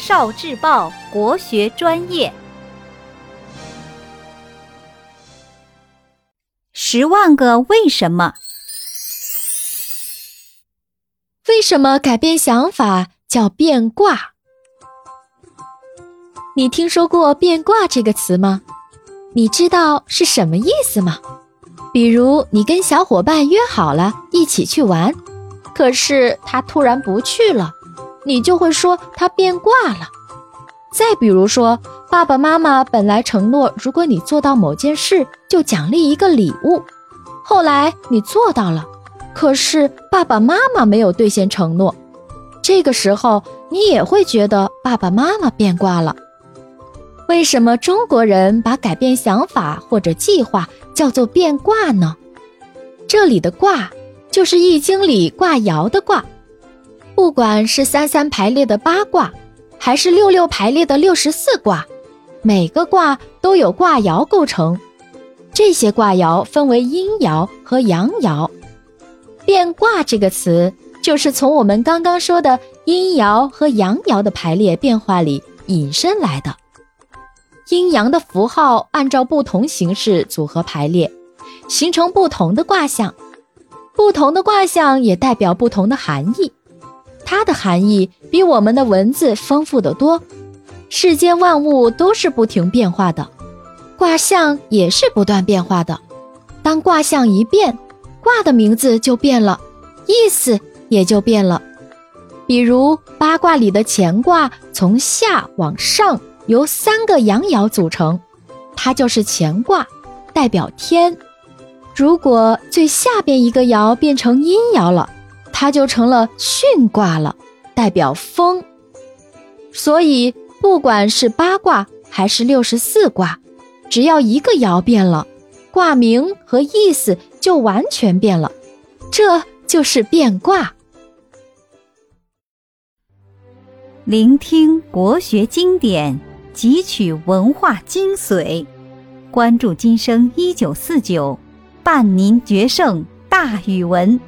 少智报国学专业，十万个为什么？为什么改变想法叫变卦？你听说过“变卦”这个词吗？你知道是什么意思吗？比如你跟小伙伴约好了一起去玩，可是他突然不去了。你就会说他变卦了。再比如说，爸爸妈妈本来承诺，如果你做到某件事，就奖励一个礼物。后来你做到了，可是爸爸妈妈没有兑现承诺。这个时候，你也会觉得爸爸妈妈变卦了。为什么中国人把改变想法或者计划叫做变卦呢？这里的卦就是《易经》里卦爻的卦。不管是三三排列的八卦，还是六六排列的六十四卦，每个卦都有卦爻构成。这些卦爻分为阴爻和阳爻。变卦这个词就是从我们刚刚说的阴爻和阳爻的排列变化里引申来的。阴阳的符号按照不同形式组合排列，形成不同的卦象。不同的卦象也代表不同的含义。它的含义比我们的文字丰富得多。世间万物都是不停变化的，卦象也是不断变化的。当卦象一变，卦的名字就变了，意思也就变了。比如八卦里的乾卦，从下往上由三个阳爻组成，它就是乾卦，代表天。如果最下边一个爻变成阴爻了。它就成了巽卦了，代表风。所以不管是八卦还是六十四卦，只要一个爻变了，卦名和意思就完全变了。这就是变卦。聆听国学经典，汲取文化精髓，关注今生一九四九，伴您决胜大语文。